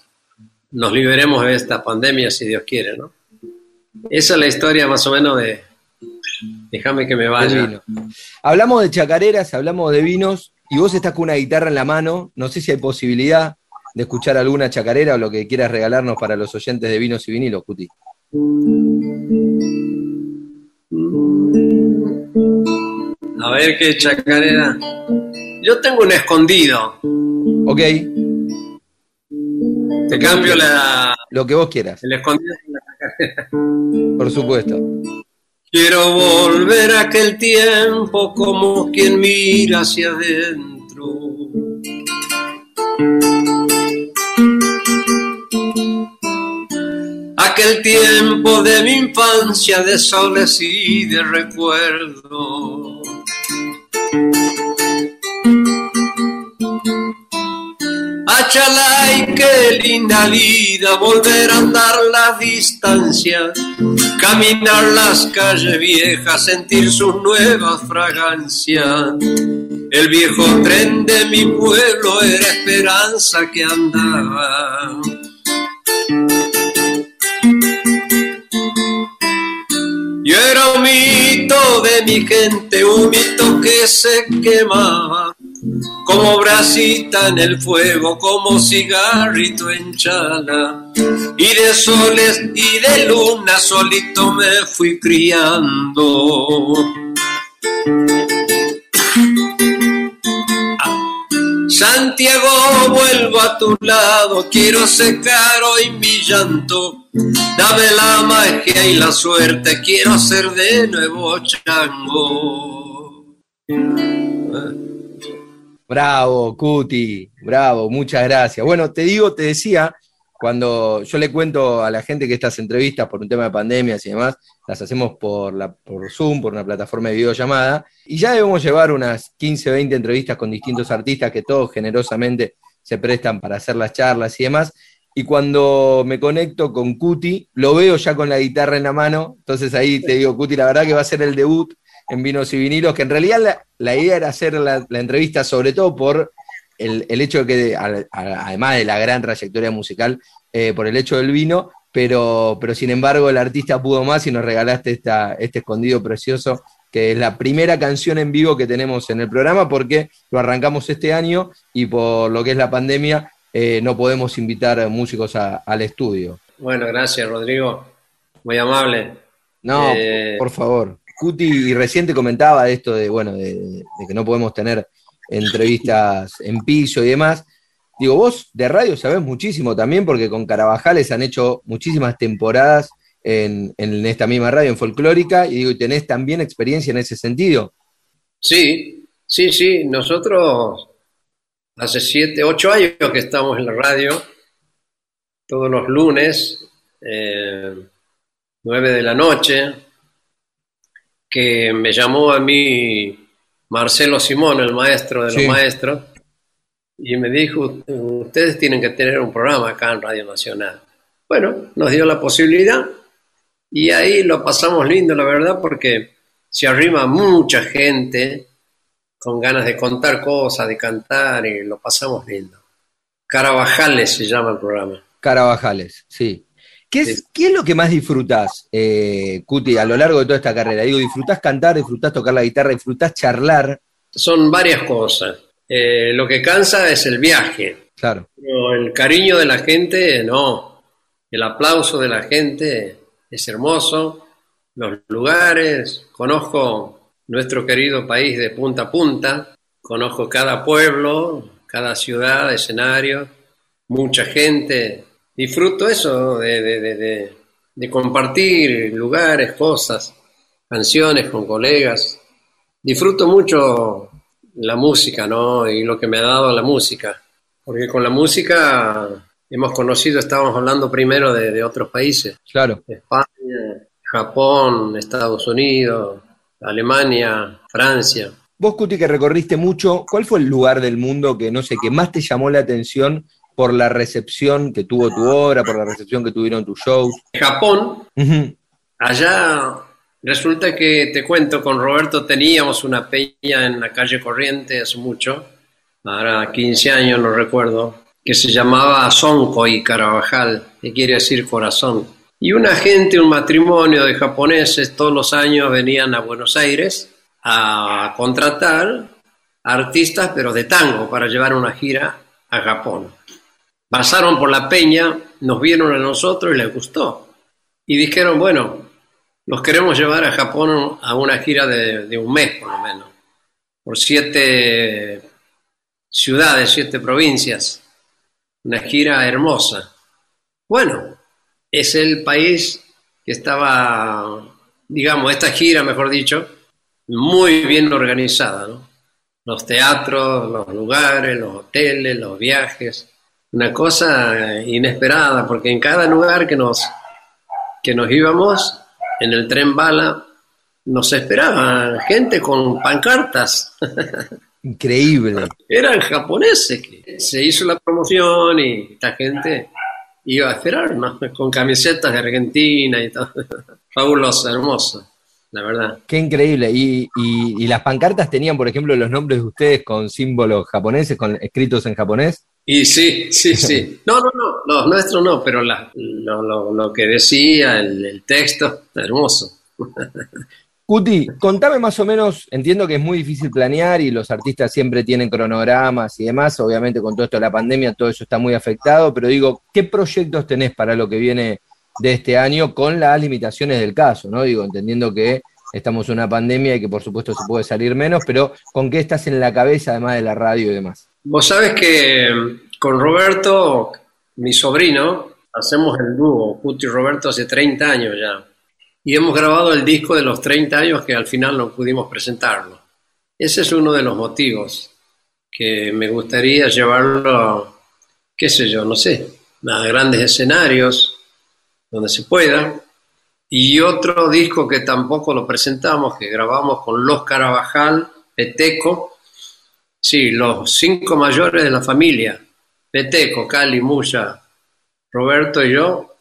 nos liberemos de esta pandemia, si Dios quiere, ¿no? Esa es la historia más o menos de Déjame que me vaya. Hablamos de chacareras, hablamos de vinos, y vos estás con una guitarra en la mano. No sé si hay posibilidad de escuchar alguna chacarera o lo que quieras regalarnos para los oyentes de vinos y vinilos, Cuti. A ver qué chacarera. Yo tengo un escondido. Ok, Te cambio la, lo que vos quieras, el escondido. por la chacarera. por supuesto. Quiero volver a aquel tiempo como quien mira hacia adentro. Aquel tiempo de mi infancia de soles y de recuerdo. Achalay, qué linda vida, volver a andar la distancia, caminar las calles viejas, sentir sus nuevas fragancias. El viejo tren de mi pueblo era esperanza que andaba. Yo era un mito de mi gente, un mito que se quemaba, como brasita en el fuego, como cigarrito en chala. Y de soles y de luna solito me fui criando. Santiago, vuelvo a tu lado, quiero secar hoy mi llanto. Dame la magia y la suerte, quiero ser de nuevo chango. Bravo, Cuti, bravo, muchas gracias. Bueno, te digo, te decía, cuando yo le cuento a la gente que estas entrevistas por un tema de pandemias y demás, las hacemos por, la, por Zoom, por una plataforma de videollamada, y ya debemos llevar unas 15, 20 entrevistas con distintos artistas que todos generosamente se prestan para hacer las charlas y demás. Y cuando me conecto con Cuti, lo veo ya con la guitarra en la mano, entonces ahí te digo, Cuti, la verdad que va a ser el debut en Vinos y Vinilos, que en realidad la, la idea era hacer la, la entrevista sobre todo por el, el hecho de que, a- a- además de la gran trayectoria musical, eh, por el hecho del vino, pero, pero sin embargo el artista pudo más y nos regalaste esta, este escondido precioso, que es la primera canción en vivo que tenemos en el programa, porque lo arrancamos este año y por lo que es la pandemia eh, no podemos invitar músicos a- al estudio. Bueno, gracias Rodrigo, muy amable. No, Eh, por favor. Cuti y recién te comentaba esto de, bueno, de, que no podemos tener entrevistas en piso y demás. Digo, vos de radio sabés muchísimo también, porque con Carabajales han hecho muchísimas temporadas en, en esta misma radio, en Folclórica, y digo, tenés también experiencia en ese sentido. Sí, sí, sí, nosotros hace siete, ocho años que estamos en la radio, todos los lunes, eh, nueve de la noche, que me llamó a mí Marcelo Simón, el maestro de Sí. los maestros, y me dijo, ustedes tienen que tener un programa acá en Radio Nacional. Bueno, nos dio la posibilidad y ahí lo pasamos lindo, la verdad, porque se arrima mucha gente con ganas de contar cosas, de cantar y lo pasamos lindo. Carabajales se llama el programa. Carabajales, sí. ¿Qué es. ¿qué es lo que más disfrutás, eh, Cuti, a lo largo de toda esta carrera? Digo, disfrutás cantar, disfrutás tocar la guitarra, disfrutás charlar, Son varias cosas. Eh, lo que cansa es el viaje, claro. pero el cariño de la gente no. El aplauso de la gente es hermoso. Los lugares, conozco nuestro querido país de punta a punta, conozco cada pueblo, cada ciudad, escenario, mucha gente. Disfruto eso de, de- de- de- compartir lugares, cosas, canciones con colegas. Disfruto mucho la música, ¿no? Y lo que me ha dado la música. Porque con la música hemos conocido, estábamos hablando primero de, otros países. Claro. España, Japón, Estados Unidos, Alemania, Francia. Vos, Cuti, que recorriste mucho, ¿cuál fue el lugar del mundo que, no sé, que más te llamó la atención por la recepción que tuvo tu obra, por la recepción que tuvieron tus shows? Japón. Allá resulta que, te cuento, con Roberto teníamos una peña en la calle Corriente hace mucho, ahora 15 años, no recuerdo, que se llamaba Sonko y Carabajal, que quiere decir corazón. Y una gente, un matrimonio de japoneses, todos los años venían a Buenos Aires a contratar artistas, pero de tango, para llevar una gira a Japón. Pasaron por la peña, nos vieron a nosotros y les gustó. Y dijeron, bueno, los queremos llevar a Japón a una gira de, un mes por lo menos, por siete ciudades, siete provincias. Una gira hermosa. Bueno, es el país que estaba, digamos, esta gira, mejor dicho, muy bien organizada. Los teatros, los lugares, los hoteles, los viajes una cosa inesperada, porque en cada lugar que nos, que nos íbamos, en el tren bala, nos esperaba gente con pancartas. <laughs> Increíble. Eran japoneses. Que se hizo la promoción y esta gente iba a esperar, con camisetas de Argentina y todo. <laughs> Fabuloso, hermoso, la verdad. Qué increíble. Y, y, y, las pancartas tenían, por ejemplo, los nombres de ustedes con símbolos japoneses, con escritos en japonés. Y sí, sí, sí. <laughs> No, no, no, los nuestros no, pero la, lo, que decía, el, texto, hermoso. <laughs> Cuti, contame más o menos, entiendo que es muy difícil planear y los artistas siempre tienen cronogramas y demás, obviamente con todo esto de la pandemia todo eso está muy afectado, pero digo, ¿qué proyectos tenés para lo que viene de este año con las limitaciones del caso, ¿no? Digo, entendiendo que estamos en una pandemia y que por supuesto se puede salir menos, pero ¿con qué estás en la cabeza además de la radio y demás? Vos sabes que con Roberto, mi sobrino, hacemos el dúo, Cuti y Roberto, hace 30 años ya. Y hemos grabado el disco de los 30 años que al final no pudimos presentarlo. Ese es uno de los motivos que me gustaría llevarlo, qué sé yo, no sé, a grandes escenarios donde se pueda. Y otro disco que tampoco lo presentamos, que grabamos con Los Carabajal, Peteco, Sí, los cinco mayores de la familia, Peteco, Cali, Muya, Roberto y yo,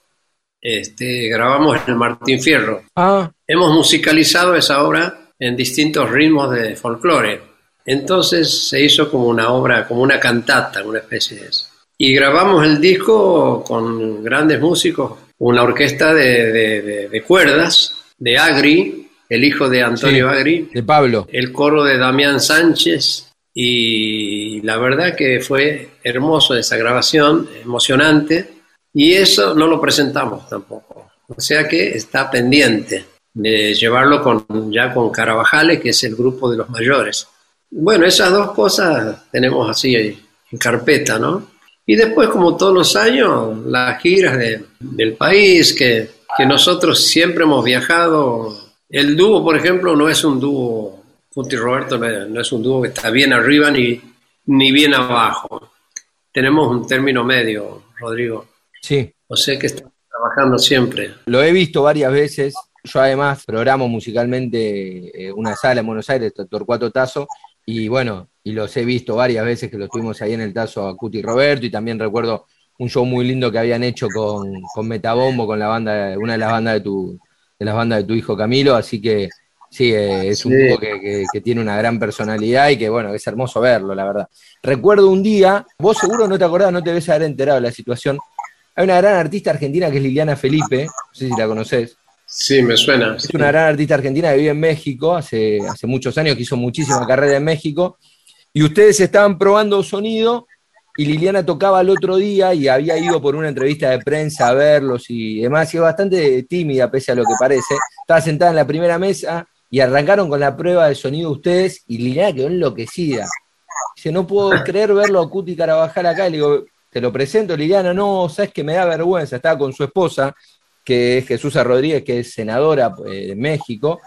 este, grabamos el Martín Fierro. Ah. Hemos musicalizado esa obra en distintos ritmos de folclore. Entonces se hizo como una obra, como una cantata, una especie de eso. Y grabamos el disco con grandes músicos, una orquesta de, cuerdas, de Agri, el hijo de Antonio Agri. De Pablo. El coro de Damián Sánchez, y la verdad que fue hermoso esa grabación, emocionante, y eso no lo presentamos tampoco. O sea que está pendiente de llevarlo con, ya con Carabajales, que es el grupo de los mayores. Bueno, esas dos cosas tenemos así en carpeta, ¿no? Y después, como todos los años, las giras del país, que, que nosotros siempre hemos viajado. El dúo, por ejemplo, no es un dúo Junto y Roberto no es un dúo que está bien arriba ni, ni bien abajo. Tenemos un término medio, Rodrigo. Sí. O sea que estamos trabajando siempre. Lo he visto varias veces. Yo además programo musicalmente eh, una sala en Buenos Aires, Torcuato Tazo, y bueno, y los he visto varias veces que los tuvimos ahí en el Tazo a Cuti y Roberto, y también recuerdo un show muy lindo que habían hecho con, con Metabombo, con la banda, una de las bandas de tu, de las bandas de tu hijo Camilo, así que Sí, eh, es un grupo que, tiene una gran personalidad y que, bueno, es hermoso verlo, la verdad. Recuerdo un día, vos seguro no te acordás, no te debes haber enterado de la situación. Hay una gran artista argentina que es Liliana Felipe, no sé si la conoces. Sí, me suena. Es una gran artista argentina que vive en México hace, hace muchos años, que hizo muchísima carrera en México. Y ustedes estaban probando sonido y Liliana tocaba el otro día y había ido por una entrevista de prensa a verlos y demás. Y es bastante tímida, pese a lo que parece. Estaba sentada en la primera mesa y arrancaron con la prueba de sonido ustedes y Liliana quedó enloquecida. Dice, no puedo <laughs> creer verlo a Cuti Carabajal acá. Y le digo, te lo presento, Liliana, no, sabes que me da vergüenza. Estaba con su esposa, que es Jesús Rodríguez, que es senadora eh, de México,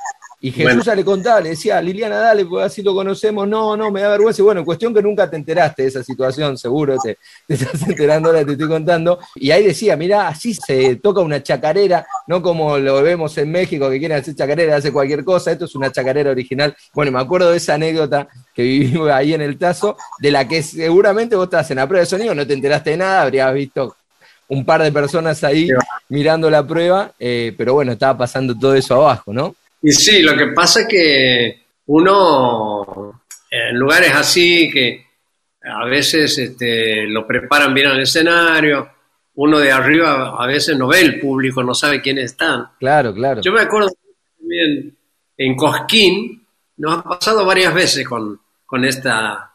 y Jesús le contaba, le decía, Liliana, dale, pues así lo conocemos. No, no, me da vergüenza. Y bueno, cuestión que nunca te enteraste de esa situación, seguro te, estás <laughs> enterando ahora, te estoy contando. Y ahí decía, mira, así se toca una chacarera, no como lo vemos en México, que quieren hacer chacarera, hace cualquier cosa. Esto es una chacarera original. Bueno, me acuerdo de esa anécdota que vivimos <laughs> ahí en el Tazo, de la que seguramente vos estás en la prueba de sonido, no te enteraste de nada, habrías visto un par de personas ahí mirando la prueba, eh, pero bueno, estaba pasando todo eso abajo, ¿no? Y sí, lo que pasa es que uno, en lugares así que a veces este, lo preparan bien al escenario, uno de arriba a veces no ve el público, no sabe quiénes están. Claro, claro. Yo me acuerdo también en Cosquín, nos ha pasado varias veces con, con, esta,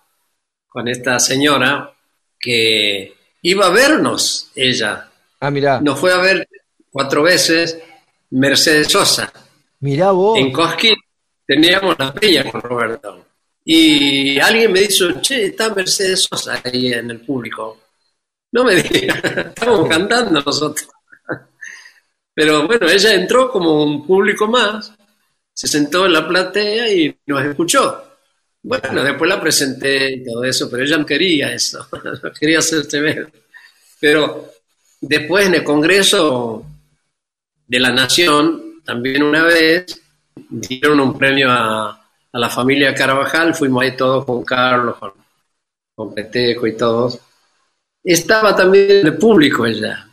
con esta señora que iba a vernos ella. Ah, mira. Nos fue a ver cuatro veces Mercedes Sosa. Mirá vos. En Cosquín teníamos la peña con Roberto. Y alguien me dijo, che, está Mercedes Sosa ahí en el público. No me digas, <laughs> estamos cantando nosotros. Pero bueno, ella entró como un público más, se sentó en la platea y nos escuchó. Bueno, después la presenté y todo eso, pero ella no quería eso, <laughs> no quería hacerse ver. Pero después en el Congreso de la Nación, también una vez dieron un premio a, la familia Carabajal, fuimos ahí todos con Carlos, con, Petejo y todos. Estaba también el público ella,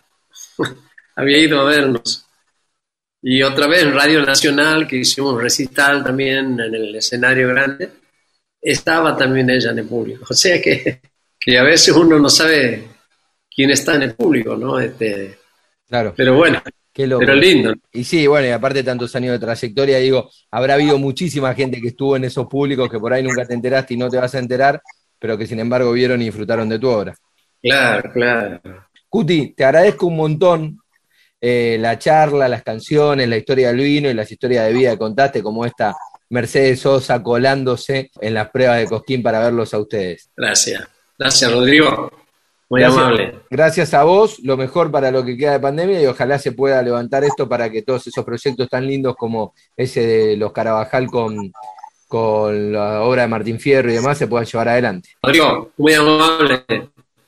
<laughs> había ido a vernos. Y otra vez en Radio Nacional, que hicimos un recital también en el escenario grande, estaba también ella en el público. O sea que, que a veces uno no sabe quién está en el público, ¿no? Este, claro. Pero bueno, pero lindo. Y sí, bueno, y aparte de tantos años de trayectoria, digo, habrá habido muchísima gente que estuvo en esos públicos que por ahí nunca te enteraste y no te vas a enterar, pero que sin embargo vieron y disfrutaron de tu obra. Claro, claro. Cuti, te agradezco un montón eh, la charla, las canciones, la historia del vino y las historias de vida que contaste, como esta Mercedes Sosa colándose en las pruebas de Cosquín para verlos a ustedes. Gracias. Gracias, Rodrigo. Muy amable. Gracias a vos, lo mejor para lo que queda de pandemia y ojalá se pueda levantar esto para que todos esos proyectos tan lindos como ese de los Carabajal con, con la obra de Martín Fierro y demás se puedan llevar adelante. Rodrigo, muy amable.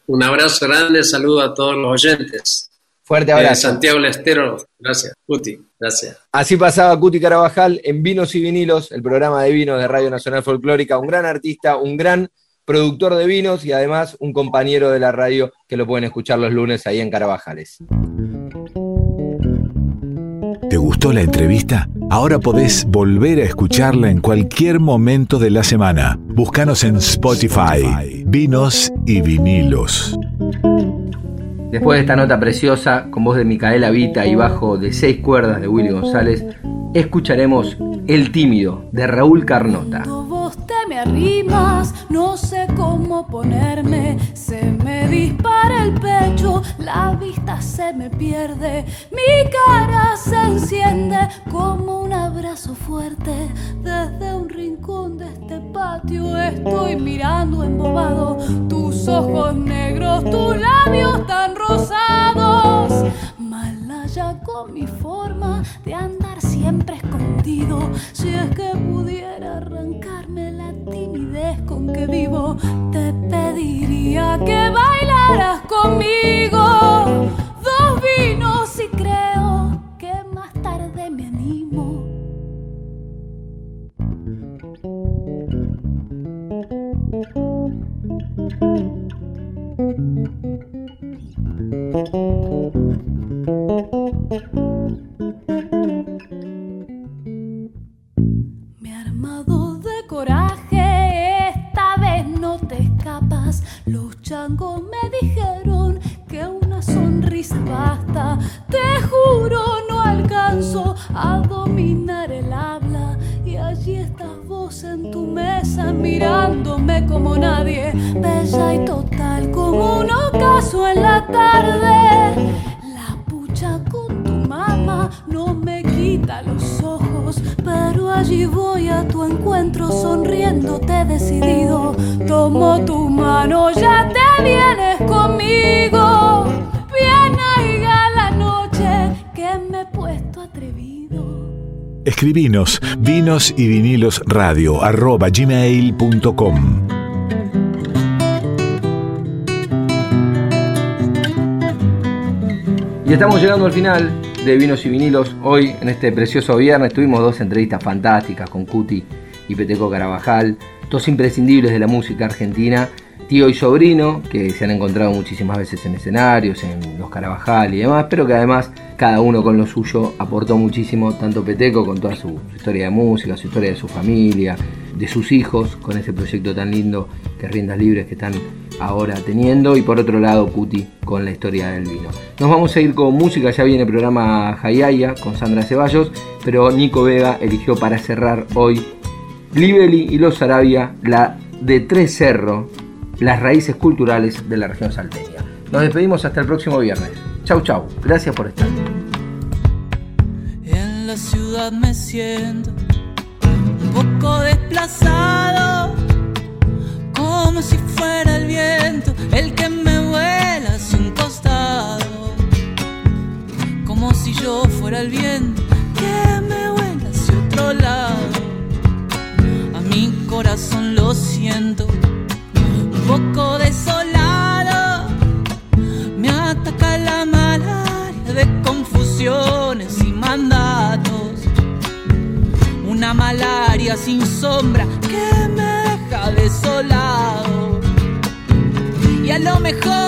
Un abrazo grande, saludo a todos los oyentes. Fuerte abrazo. Eh, Santiago Lestero, gracias. Cuti, gracias. Así pasaba Cuti Carabajal en Vinos y Vinilos, el programa de vinos de Radio Nacional Folclórica, un gran artista, un gran productor de vinos y además un compañero de la radio que lo pueden escuchar los lunes ahí en Carabajales. ¿Te gustó la entrevista? Ahora podés volver a escucharla en cualquier momento de la semana. Búscanos en Spotify, Vinos y Vinilos. Después de esta nota preciosa, con voz de Micaela Vita y bajo de seis cuerdas de Willy González, escucharemos El Tímido de Raúl Carnota arrimas, no sé cómo ponerme, se me dispara el pecho, la vista se me pierde, mi cara se enciende como un abrazo fuerte, desde un rincón de este patio estoy mirando embobado. Tus ojos negros, tus labios tan rosados. Ya con mi forma de andar siempre escondido. Si es que pudiera que vivo, te pediría que bailaras conmigo. Dos vinos y creo que más tarde me animo. Mirándome como nadie, bella y total como un ocaso en la tarde con tu mamá no me quita los ojos, pero allí voy a tu encuentro sonriéndote decidido. Tomo tu mano, ya te vienes conmigo. Escribinos vinos y vinilos radio arroba gmail.com. Y estamos llegando al final de Vinos y Vinilos. Hoy, en este precioso viernes, tuvimos dos entrevistas fantásticas con Cuti y Peteco Carabajal, dos imprescindibles de la música argentina tío y sobrino, que se han encontrado muchísimas veces en escenarios, en los Carabajal y demás, pero que además cada uno con lo suyo aportó muchísimo, tanto Peteco con toda su, historia de música, su historia de su familia, de sus hijos, con ese proyecto tan lindo que Riendas Libres que están ahora teniendo, y por otro lado Cuti con la historia del vino. Nos vamos a ir con música, ya viene el programa Hayaya con Sandra Ceballos, pero Nico Vega eligió para cerrar hoy Libeli y los Arabia, la de Tres Cerro, las raíces culturales de la región salteña. Nos despedimos hasta el próximo viernes. Chau, chau. Gracias por estar. En la ciudad me siento un poco desplazado, como si fuera el viento el que me vuela hacia un costado, como si yo fuera el viento que me vuela hacia otro lado. A mi corazón lo siento poco desolado, me ataca la malaria de confusiones y mandatos. Una malaria sin sombra que me deja desolado. Y a lo mejor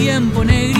tiempo negrita